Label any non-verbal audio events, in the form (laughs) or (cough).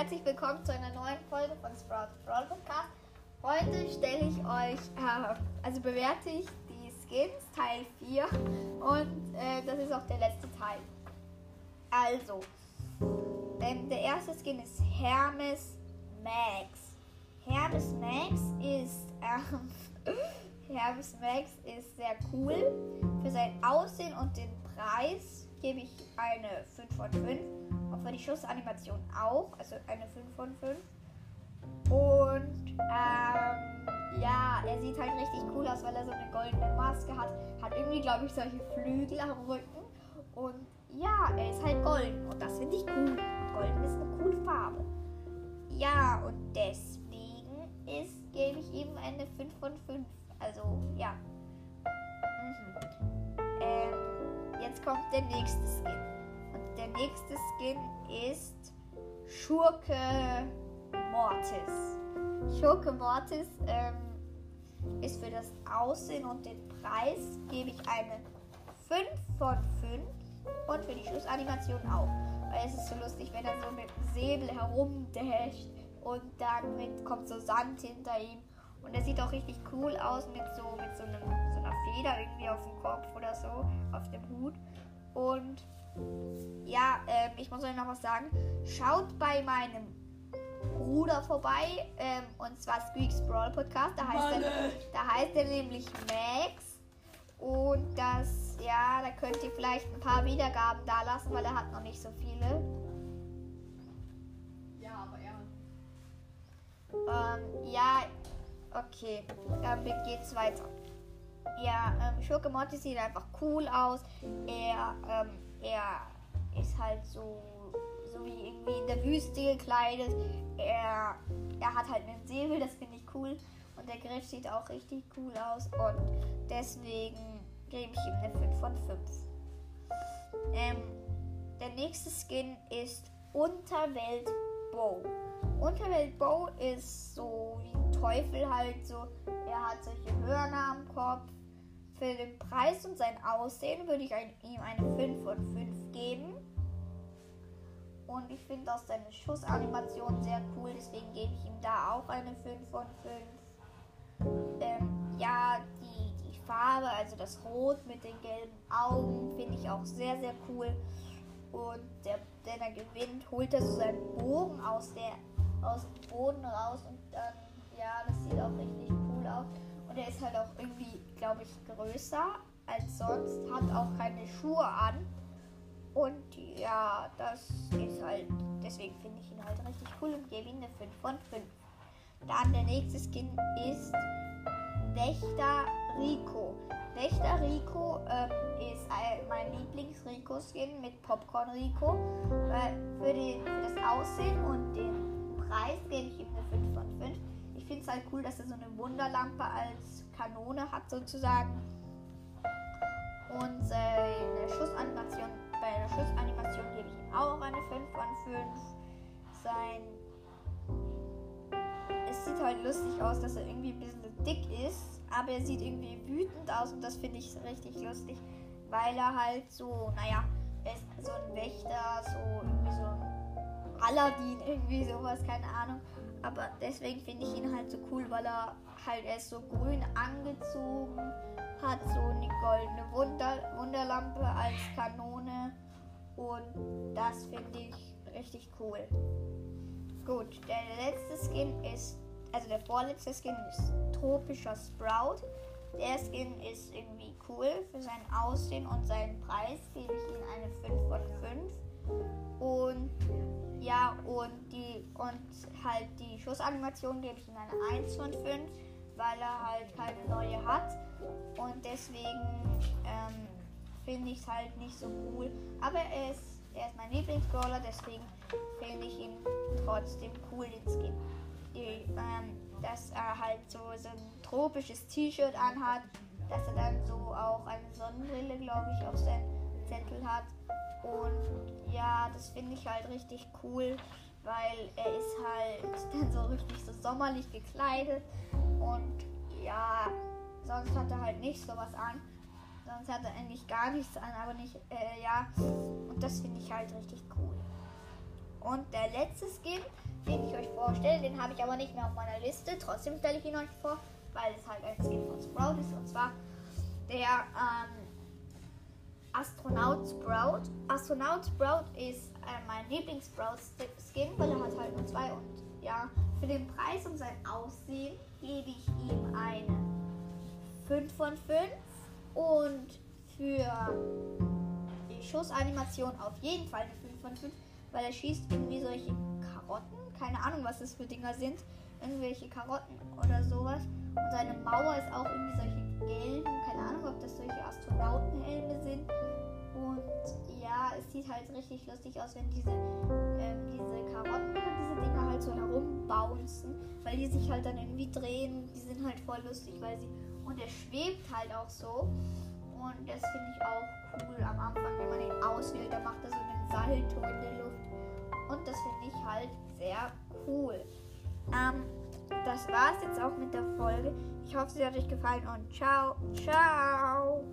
herzlich willkommen zu einer neuen Folge von Sprout Brawl Podcast. Heute stelle ich euch, äh, also bewerte ich die Skins Teil 4 und äh, das ist auch der letzte Teil. Also, ähm, der erste Skin ist Hermes Max. Hermes Max ist, ähm, (laughs) Hermes Max ist sehr cool. Für sein Aussehen und den Preis gebe ich eine 5 von 5 und für die Schussanimation auch, also eine 5 von 5. Und ähm, ja, er sieht halt richtig cool aus, weil er so eine goldene Maske hat. Hat irgendwie, glaube ich, solche Flügel am Rücken. Und ja, er ist halt golden und das finde ich cool. Golden ist eine coole Farbe. Ja, und deswegen ist, gebe ich ihm eine 5 von 5. Also, ja. Mhm. Ähm, jetzt kommt der nächste Skin nächste Skin ist Schurke Mortis. Schurke Mortis ähm, ist für das Aussehen und den Preis gebe ich eine 5 von 5 und für die Schlussanimation auch. Weil es ist so lustig, wenn er so mit dem Säbel herumdasht und dann mit, kommt so Sand hinter ihm. Und er sieht auch richtig cool aus mit so, mit so, einem, so einer Feder irgendwie auf dem Kopf oder so, auf dem Hut. Und ja, ähm, ich muss euch noch was sagen. Schaut bei meinem Bruder vorbei, ähm, und zwar Squeaks Brawl Podcast. Da heißt, er, da heißt er nämlich Max. Und das, ja, da könnt ihr vielleicht ein paar Wiedergaben da lassen, weil er hat noch nicht so viele. Ja, aber ja. Ähm, ja, okay. Dann geht's weiter. Ja, ähm, Schurke Morty sieht einfach cool aus. Er, ähm, er ist halt so, so wie irgendwie in der Wüste gekleidet. Er, er hat halt einen Säbel, das finde ich cool. Und der Griff sieht auch richtig cool aus. Und deswegen gebe ich ihm eine 5 von 5. Ähm, der nächste Skin ist Unterwelt Bow. Unterwelt Bow ist so wie ein Teufel halt so. Er hat solche Hörner am Kopf für den Preis und sein Aussehen würde ich ein, ihm eine 5 von 5 geben. Und ich finde auch seine Schussanimation sehr cool, deswegen gebe ich ihm da auch eine 5 von 5. Ähm, ja, die, die Farbe, also das Rot mit den gelben Augen, finde ich auch sehr, sehr cool. Und der, der er gewinnt, holt er so seinen Bogen aus, der, aus dem Boden raus und dann, ja, das sieht auch richtig cool aus. Und er ist halt auch irgendwie, glaube ich, größer als sonst, hat auch keine Schuhe an. Und ja, das ist halt, deswegen finde ich ihn halt richtig cool und gebe ihm eine 5 von 5. Dann der nächste Skin ist Wächter Rico. Wächter Rico ähm, ist mein Lieblings-Rico-Skin mit Popcorn Rico. Äh, für, den, für das Aussehen und den Preis gebe ich ihm eine 5 von 5 finde es halt cool, dass er so eine Wunderlampe als Kanone hat sozusagen. Und seine Schussanimation, bei der Schussanimation gebe ich ihm auch eine 5 von 5. Sein. Es sieht halt lustig aus, dass er irgendwie ein bisschen dick ist, aber er sieht irgendwie wütend aus und das finde ich richtig lustig, weil er halt so, naja, er ist so ein Wächter, so irgendwie so ein Aladdin, irgendwie sowas, keine Ahnung. Aber deswegen finde ich ihn halt so cool, weil er halt er ist so grün angezogen, hat so eine goldene Wunder Wunderlampe als Kanone und das finde ich richtig cool. Gut, der letzte Skin ist, also der vorletzte Skin ist tropischer Sprout. Der Skin ist irgendwie cool für sein Aussehen und seinen Preis gebe ich ihm eine 5 von 5. Und ja, und die und halt die Schussanimation gebe ich ihm eine 1 von 5, weil er halt keine neue hat. Und deswegen ähm, finde ich es halt nicht so cool. Aber er ist, er ist mein Lieblingsbrawler, deswegen finde ich ihn trotzdem cool, den Skin. Die, ähm, dass er halt so, so ein tropisches T-Shirt anhat, dass er dann so auch eine Sonnenbrille, glaube ich, auf seinem Zettel hat. Und ja, das finde ich halt richtig cool, weil er ist halt (laughs) dann so richtig so sommerlich gekleidet und ja, sonst hat er halt nicht sowas an. Sonst hat er eigentlich gar nichts an, aber nicht, äh, ja. Und das finde ich halt richtig cool. Und der letzte Skin, den ich euch vorstelle, den habe ich aber nicht mehr auf meiner Liste. Trotzdem stelle ich ihn euch vor, weil es halt ein Skin von Sprout ist. Und zwar der ähm, Astronaut Sprout. Astronaut Sprout ist äh, mein Lieblings-Sprout-Skin, weil er hat halt nur zwei. Und ja, für den Preis und sein Aussehen gebe ich ihm eine 5 von 5. Und für die Schussanimation auf jeden Fall eine 5 von 5, weil er schießt irgendwie solche Karotten. Keine Ahnung, was das für Dinger sind. Irgendwelche Karotten oder sowas. Und seine Mauer ist auch irgendwie solche halt richtig lustig aus, wenn diese, ähm, diese Karotten, diese Dinger halt so herumbouncen, weil die sich halt dann irgendwie drehen. Die sind halt voll lustig, weil sie. Und er schwebt halt auch so. Und das finde ich auch cool am Anfang, wenn man ihn auswählt, dann macht er so einen Salto in der Luft. Und das finde ich halt sehr cool. Ähm, das war's jetzt auch mit der Folge. Ich hoffe, sie hat euch gefallen und ciao, ciao.